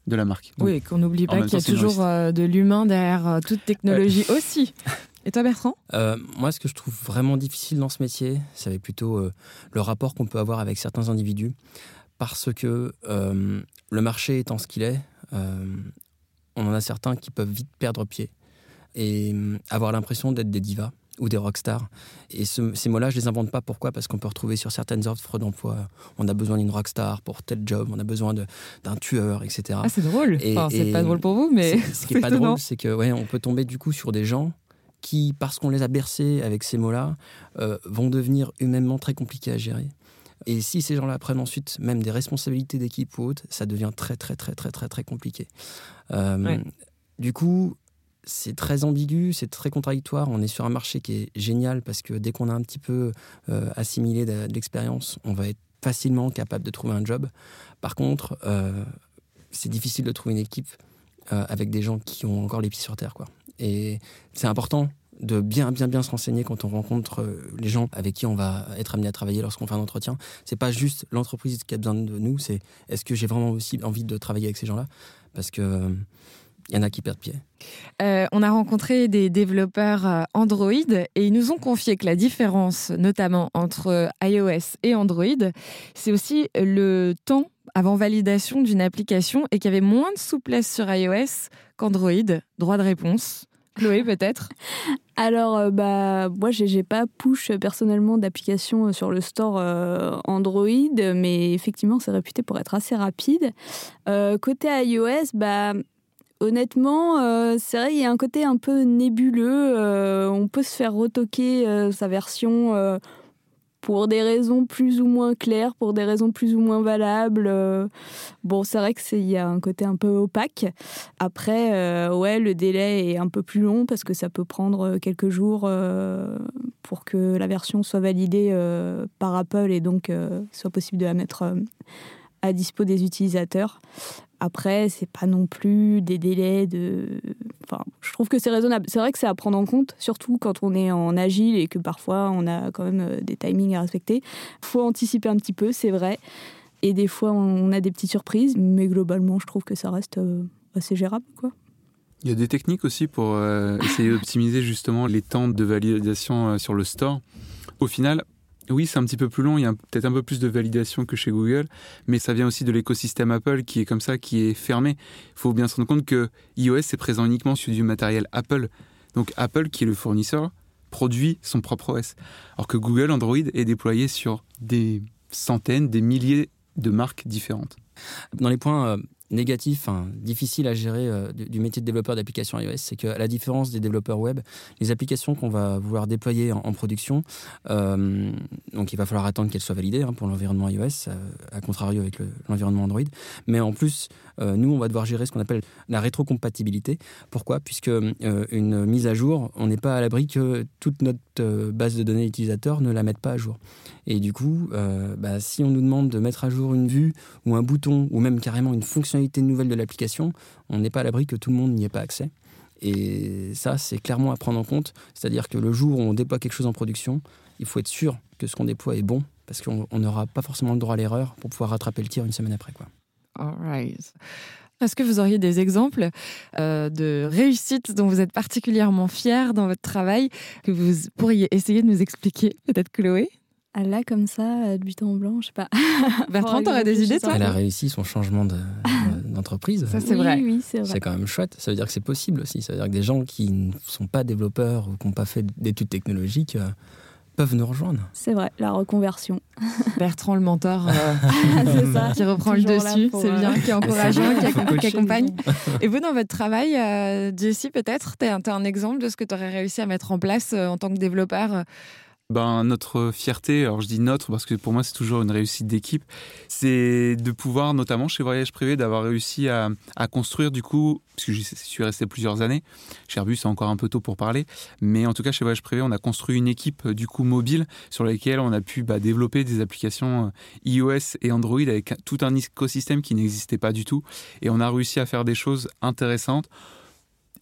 de la marque. Donc, Oui, et qu'on n'oublie pas qu'il y a toujours euh, de l'humain derrière euh, toute technologie aussi. Et toi, Bertrand? Euh, moi, ce que je trouve vraiment difficile dans ce métier, c'est plutôt euh, le rapport qu'on peut avoir avec certains individus. Parce que euh, le marché étant ce qu'il est, euh, on en a certains qui peuvent vite perdre pied et euh, avoir l'impression d'être des divas ou des rockstars. Et ce- ces mots-là, je les invente pas. Pourquoi? Parce qu'on peut retrouver sur certaines offres d'emploi, on a besoin d'une rockstar pour tel job, on a besoin d'un tueur, etc. Ah, c'est drôle. Enfin, c'est pas drôle pour vous, mais ce qui est pas drôle, c'est que ouais, on peut tomber du coup sur des gens qui, parce qu'on les a bercés avec ces mots-là, euh, vont devenir humainement très compliqués à gérer. Et si ces gens-là prennent ensuite même des responsabilités d'équipe ou autre, ça devient très très très très très très compliqué. Euh, Ouais. Du coup, c'est très ambigu, c'est très contradictoire. On est sur un marché qui est génial parce que dès qu'on a un petit peu euh, assimilé de, l'expérience, on va être facilement capable de trouver un job. Par contre, euh, c'est difficile de trouver une équipe euh, avec des gens qui ont encore les pieds sur terre. Quoi. Et c'est important de bien, bien, bien se renseigner quand on rencontre les gens avec qui on va être amené à travailler lorsqu'on fait un entretien. C'est pas juste l'entreprise qui a besoin de nous, c'est est-ce que j'ai vraiment aussi envie de travailler avec ces gens-là? Parce que il y en a qui perdent pied. Euh, on a rencontré des développeurs euh, Android et ils nous ont confié que la différence, notamment entre iOS et Android, c'est aussi le temps avant validation d'une application et qu'il y avait moins de souplesse sur iOS qu'Android. Droit de réponse. Chloé, peut-être? Alors, euh, bah, moi, j'ai pas push euh, personnellement d'application euh, sur le store euh, Android, mais effectivement, c'est réputé pour être assez rapide. Euh, côté iOS, bah, honnêtement, euh, c'est vrai, il y a un côté un peu nébuleux. euh, on peut se faire retoquer euh, sa version. pour des raisons plus ou moins claires, pour des raisons plus ou moins valables. Bon, c'est vrai qu'il y a un côté un peu opaque. Après, ouais, le délai est un peu plus long parce que ça peut prendre quelques jours pour que la version soit validée par Apple et donc soit possible de la mettre à dispo des utilisateurs. Après, c'est pas non plus des délais de. Enfin, je trouve que c'est raisonnable. C'est vrai que c'est à prendre en compte, surtout quand on est en agile et que parfois on a quand même euh, des timings à respecter. Faut anticiper un petit peu, c'est vrai. Et des fois, on a des petites surprises, mais globalement, je trouve que ça reste euh, assez gérable, quoi. Il y a des techniques aussi pour euh, essayer d'optimiser justement les temps de validation sur le store. Au final, oui, c'est un petit peu plus long, il y a peut-être un peu plus de validation que chez Google, mais ça vient aussi de l'écosystème Apple qui est comme ça, qui est fermé. Il faut bien se rendre compte que iOS est présent uniquement sur du matériel Apple. Donc Apple, qui est le fournisseur, produit son propre OS. Alors que Google Android est déployé sur des centaines, des milliers de marques différentes. Dans les points euh, négatif, difficile à gérer euh, du, métier de développeur d'applications iOS, c'est qu'à la différence des développeurs web, les applications qu'on va vouloir déployer en, production, euh, donc il va falloir attendre qu'elles soient validées hein, pour l'environnement iOS, euh, à contrario avec l'environnement Android. Mais en plus, nous, on va devoir gérer ce qu'on appelle la rétrocompatibilité. Pourquoi? Puisque une mise à jour, on n'est pas à l'abri que toute notre base de données utilisateur ne la mette pas à jour. Et du coup, bah, si on nous demande de mettre à jour une vue ou un bouton ou même carrément une fonction nouvelle de l'application, on n'est pas à l'abri que tout le monde n'y ait pas accès. Et ça, c'est clairement à prendre en compte. C'est-à-dire que le jour où on déploie quelque chose en production, il faut être sûr que ce qu'on déploie est bon, parce qu'on n'aura pas forcément le droit à l'erreur pour pouvoir rattraper le tir une semaine après. Quoi. Est-ce que vous auriez des exemples euh, de réussites dont vous êtes particulièrement fier dans votre travail, que vous pourriez essayer de nous expliquer Peut-être Chloé? Là, comme ça, du temps blanc, je sais pas. Bertrand, t'aurais des idées, toi Elle a réussi son changement d'entreprise. ça, c'est vrai. Oui, c'est C'est quand même chouette. Ça veut dire que c'est possible aussi. Ça veut dire que des gens qui ne sont pas développeurs ou qui n'ont pas fait d'études technologiques euh, peuvent nous rejoindre. C'est vrai, la reconversion. Bertrand, le mentor, euh, ça. qui reprend le dessus. C'est bien, euh, qui est encourageant, qui, accompagne. Et vous, dans votre travail, Jessie, peut-être, tu as un exemple de ce que tu aurais réussi à mettre en place en tant que développeur ben, notre fierté, alors je dis notre parce que pour moi c'est toujours une réussite d'équipe, c'est de pouvoir, notamment chez Voyage Privé, d'avoir réussi à, à, construire du coup, puisque je suis resté plusieurs années, chez Airbus c'est encore un peu tôt pour parler, mais en tout cas chez Voyage Privé on a construit une équipe du coup mobile sur laquelle on a pu bah, développer des applications euh, iOS et Android avec tout un écosystème qui n'existait pas du tout, et on a réussi à faire des choses intéressantes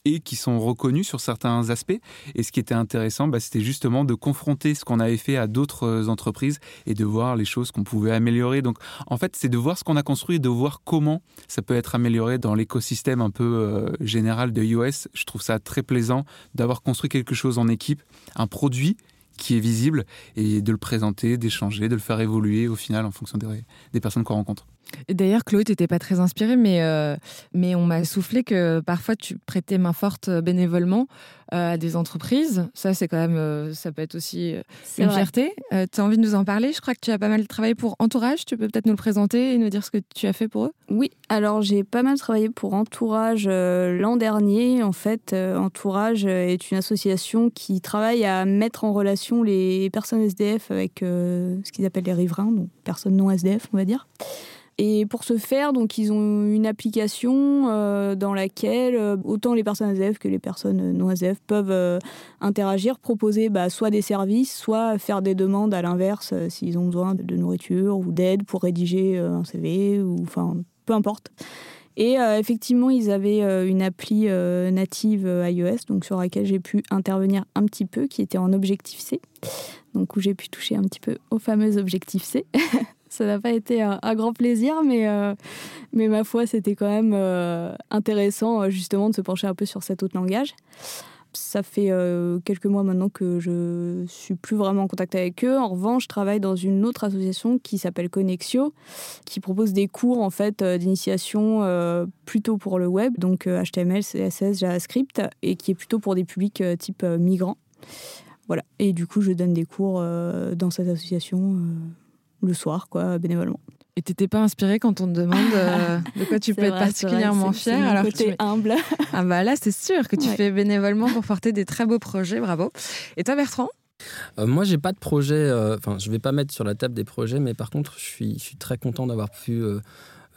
et qui sont reconnus sur certains aspects. Et ce qui était intéressant, bah, c'était justement de confronter ce qu'on avait fait à d'autres euh, entreprises et de voir les choses qu'on pouvait améliorer. Donc, en fait, c'est de voir ce qu'on a construit et de voir comment ça peut être amélioré dans l'écosystème un peu euh, général de iOS. Je trouve ça très plaisant d'avoir construit quelque chose en équipe, un produit qui est visible et de le présenter, d'échanger, de le faire évoluer au final en fonction des, des personnes qu'on rencontre. D'ailleurs, Claude, n'étais pas très inspirée, mais, euh, mais on m'a soufflé que parfois tu prêtais main forte euh, bénévolement euh, à des entreprises. Ça, c'est quand même, ça peut être aussi une fierté. tu as envie de nous en parler? Je crois que tu as pas mal travaillé pour Entourage. Tu peux peut-être nous le présenter et nous dire ce que tu as fait pour eux? Oui, alors j'ai pas mal travaillé pour Entourage l'an dernier. En fait, Entourage est une association qui travaille à mettre en relation les personnes SDF avec ce qu'ils appellent les riverains, donc personnes non SDF, on va dire. Et pour ce faire, donc ils ont une application euh, dans laquelle euh, autant les personnes ASF que les personnes non ASF peuvent euh, interagir, proposer bah, soit des services, soit faire des demandes à l'inverse s'ils ont besoin de, nourriture ou d'aide pour rédiger un CV ou enfin peu importe. Et effectivement, ils avaient une appli native iOS, donc sur laquelle j'ai pu intervenir un petit peu, qui était en Objectif C, donc où j'ai pu toucher un petit peu au fameux Objectif C. Ça n'a pas été un, grand plaisir, mais, euh, mais ma foi, c'était quand même euh, intéressant euh, justement de se pencher un peu sur cet autre langage. Ça fait quelques mois maintenant que je suis plus vraiment en contact avec eux. En revanche, je travaille dans une autre association qui s'appelle Connexio, qui propose des cours en fait d'initiation plutôt pour le web, donc HTML, CSS, JavaScript, et qui est plutôt pour des publics type migrants. Voilà. Et du coup, je donne des cours dans cette association le soir, quoi, bénévolement. Et t'étais pas inspirée quand on te demande euh, de quoi tu peux être particulièrement fière alors côté humble. Ah bah là, c'est sûr que tu fais bénévolement pour porter des très beaux projets, bravo. Et toi, Bertrand? Euh, moi, j'ai pas de projet. euh, Enfin, je vais pas mettre sur la table des projets, mais par contre, je suis, je suis très content d'avoir pu euh,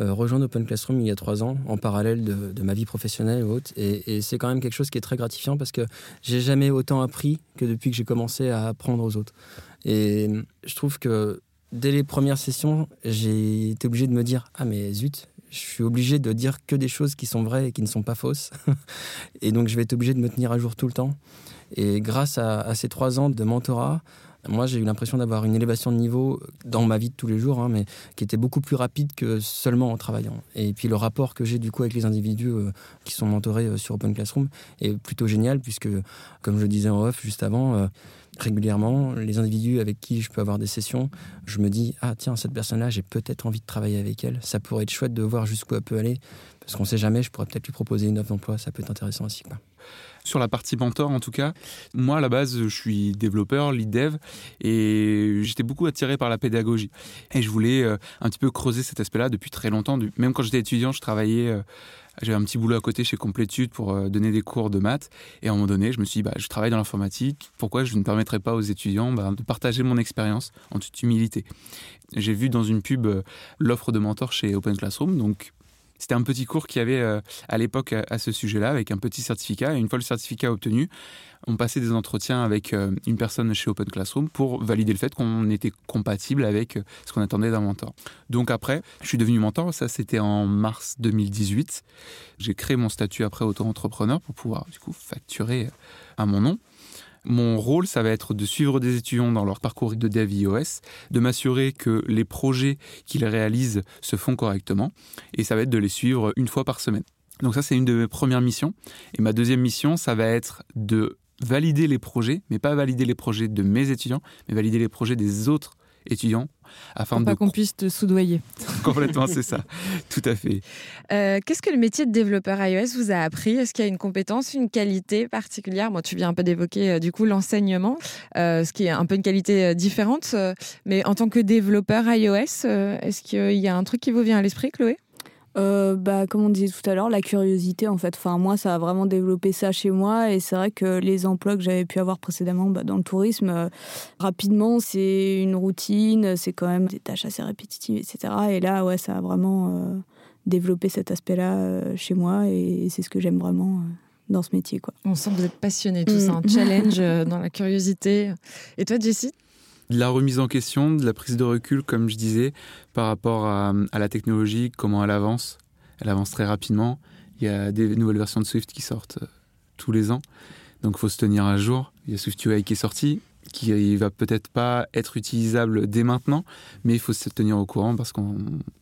euh, rejoindre Open Classroom il y a trois ans, en parallèle de, de ma vie professionnelle ou autre. Et, et c'est quand même quelque chose qui est très gratifiant parce que j'ai jamais autant appris que depuis que j'ai commencé à apprendre aux autres. Et je trouve que dès les premières sessions, j'ai été obligé de me dire ah mais zut. Je suis obligé de dire que des choses qui sont vraies et qui ne sont pas fausses. et donc, je vais être obligé de me tenir à jour tout le temps. Et grâce à, ces trois ans de mentorat, moi, j'ai eu l'impression d'avoir une élévation de niveau dans ma vie de tous les jours, hein, mais qui était beaucoup plus rapide que seulement en travaillant. Et puis le rapport que j'ai du coup avec les individus euh, qui sont mentorés euh, sur Open Classroom est plutôt génial, puisque, comme je disais en off juste avant, euh, régulièrement, les individus avec qui je peux avoir des sessions, je me dis ah tiens cette personne-là, j'ai peut-être envie de travailler avec elle. Ça pourrait être chouette de voir jusqu'où elle peut aller, parce qu'on sait jamais. Je pourrais peut-être lui proposer une offre d'emploi. Ça peut être intéressant aussi. Quoi. Sur la partie mentor, en tout cas, moi à la base, je suis développeur, lead dev, et j'étais beaucoup attiré par la pédagogie. Et je voulais euh, un petit peu creuser cet aspect-là depuis très longtemps. Même quand j'étais étudiant, je travaillais, euh, j'avais un petit boulot à côté chez Complétude pour euh, donner des cours de maths. Et à un moment donné, je me suis dit, bah, je travaille dans l'informatique, pourquoi je ne permettrais pas aux étudiants bah, de partager mon expérience en toute humilité? J'ai vu dans une pub euh, l'offre de mentor chez Open Classroom, donc c'était un petit cours qu'il y avait euh, à l'époque à, ce sujet-là, avec un petit certificat. Et une fois le certificat obtenu, on passait des entretiens avec euh, une personne chez Open Classroom pour valider le fait qu'on était compatible avec euh, ce qu'on attendait d'un mentor. Donc après, je suis devenu mentor. Ça, c'était en mars 2018. J'ai créé mon statut après auto-entrepreneur pour pouvoir du coup facturer à mon nom. Mon rôle, ça va être de suivre des étudiants dans leur parcours de dev iOS, de m'assurer que les projets qu'ils réalisent se font correctement, et ça va être de les suivre une fois par semaine. Donc ça, c'est une de mes premières missions. Et ma deuxième mission, ça va être de valider les projets, mais pas valider les projets de mes étudiants, mais valider les projets des autres étudiants, afin Pour de pas qu'on puisse te soudoyer. complètement, c'est ça, tout à fait. Euh, Qu'est-ce que le métier de développeur iOS vous a appris? Est-ce qu'il y a une compétence, une qualité particulière? Moi, tu viens un peu d'évoquer euh, du coup l'enseignement, euh, ce qui est un peu une qualité euh, différente. euh, mais en tant que développeur iOS, euh, est-ce qu'il y a un truc qui vous vient à l'esprit, Chloé? Euh, bah, comme on disait tout à l'heure, la curiosité en fait. Enfin, moi, ça a vraiment développé ça chez moi et c'est vrai que les emplois que j'avais pu avoir précédemment bah, dans le tourisme, euh, rapidement, c'est une routine, c'est quand même des tâches assez répétitives, etc. Et là, ouais, ça a vraiment euh, développé cet aspect-là chez moi et c'est ce que j'aime vraiment dans ce métier, quoi. On sent que vous êtes passionnés tous, Mm. un challenge dans la curiosité. Et toi, Jessie? De la remise en question, de la prise de recul, comme je disais, par rapport à, la technologie, comment elle avance. Elle avance très rapidement. Il y a des nouvelles versions de Swift qui sortent euh, tous les ans. Donc il faut se tenir à jour. Il y a Swift UI qui est sorti, qui va peut-être pas être utilisable dès maintenant, mais il faut se tenir au courant parce que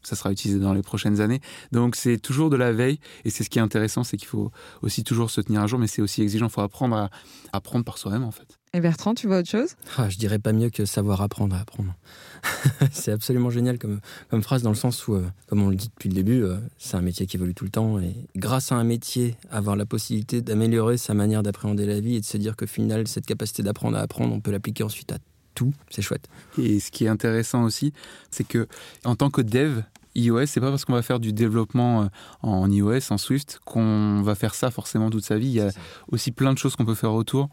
ça sera utilisé dans les prochaines années. Donc c'est toujours de la veille et c'est ce qui est intéressant, c'est qu'il faut aussi toujours se tenir à jour, mais c'est aussi exigeant. Il faut apprendre à apprendre par soi-même en fait. Et Bertrand, tu vois autre chose? Ah, je dirais pas mieux que savoir apprendre à apprendre. c'est absolument génial comme, comme phrase dans le sens où, euh, comme on le dit depuis le début, euh, c'est un métier qui évolue tout le temps. Et grâce à un métier, avoir la possibilité d'améliorer sa manière d'appréhender la vie et de se dire que final, cette capacité d'apprendre à apprendre, on peut l'appliquer ensuite à tout, c'est chouette. Et ce qui est intéressant aussi, c'est que en tant que dev, iOS, c'est pas parce qu'on va faire du développement euh, en iOS, en Swift, qu'on va faire ça forcément toute sa vie. Il y a aussi plein de choses qu'on peut faire autour.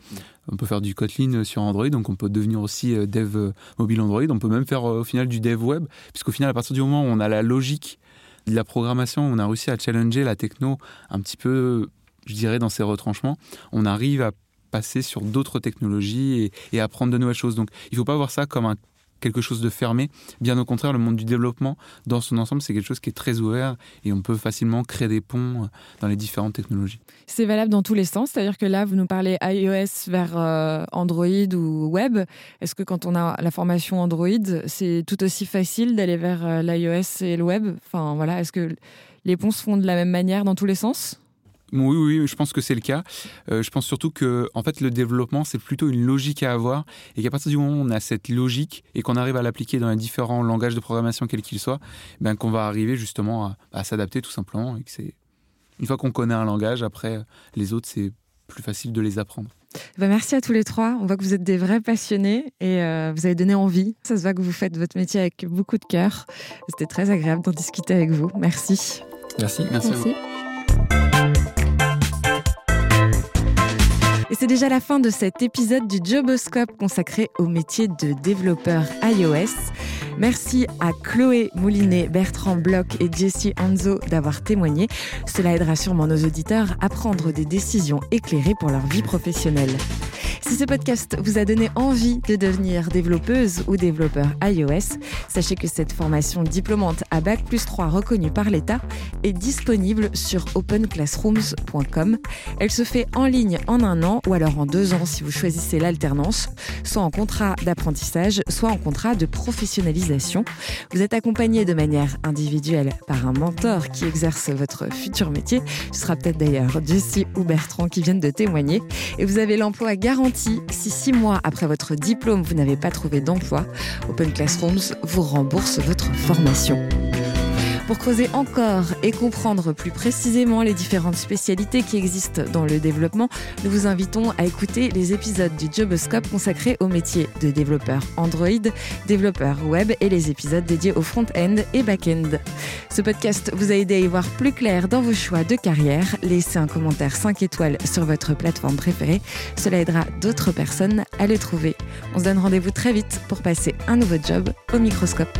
On peut faire du Kotlin sur Android, donc on peut devenir aussi euh, dev euh, mobile Android. On peut même faire euh, au final du dev web, puisqu'au final, à partir du moment où on a la logique de la programmation, on a réussi à challenger la techno un petit peu, je dirais, dans ses retranchements, on arrive à passer sur d'autres technologies et, et apprendre de nouvelles choses. Donc il ne faut pas voir ça comme un quelque chose de fermé. Bien au contraire, le monde du développement, dans son ensemble, c'est quelque chose qui est très ouvert et on peut facilement créer des ponts euh, dans les différentes technologies. C'est valable dans tous les sens, c'est-à-dire que là, vous nous parlez iOS vers euh, Android ou web. Est-ce que quand on a la formation Android, c'est tout aussi facile d'aller vers euh, l'iOS et le web? Enfin voilà, est-ce que les ponts se font de la même manière dans tous les sens? Oui, oui, je pense que c'est le cas. Euh, je pense surtout que, en fait, le développement, c'est plutôt une logique à avoir et qu'à partir du moment où on a cette logique et qu'on arrive à l'appliquer dans les différents langages de programmation, quels qu'ils soient, ben, qu'on va arriver justement à, à s'adapter tout simplement et que c'est une fois qu'on connaît un langage, après les autres, c'est plus facile de les apprendre. Ben, merci à tous les trois. On voit que vous êtes des vrais passionnés et euh, vous avez donné envie. Ça se voit que vous faites votre métier avec beaucoup de cœur. C'était très agréable d'en discuter avec vous. Merci. Merci. Merci, à vous. Et c'est déjà la fin de cet épisode du Joboscope consacré au métier de développeur iOS. Merci à Chloé Moulinet, Bertrand Bloch et Jessie Anzo d'avoir témoigné. Cela aidera sûrement nos auditeurs à prendre des décisions éclairées pour leur vie professionnelle. Si ce podcast vous a donné envie de devenir développeuse ou développeur iOS, sachez que cette formation diplômante à Bac plus 3 reconnue par l'État est disponible sur openclassrooms.com. Elle se fait en ligne en un an ou alors en deux ans si vous choisissez l'alternance, soit en contrat d'apprentissage, soit en contrat de professionnalisation. Vous êtes accompagné de manière individuelle par un mentor qui exerce votre futur métier. Ce sera peut-être d'ailleurs Jessie ou Bertrand qui viennent de témoigner. Et vous avez l'emploi garanti si six mois après votre diplôme vous n'avez pas trouvé d'emploi. Open Classrooms vous rembourse votre formation. Pour creuser encore et comprendre plus précisément les différentes spécialités qui existent dans le développement, nous vous invitons à écouter les épisodes du Joboscope consacrés au métier de développeur Android, développeur web et les épisodes dédiés au front-end et back-end. Ce podcast vous a aidé à y voir plus clair dans vos choix de carrière. Laissez un commentaire 5 étoiles sur votre plateforme préférée. Cela aidera d'autres personnes à le trouver. On se donne rendez-vous très vite pour passer un nouveau job au microscope.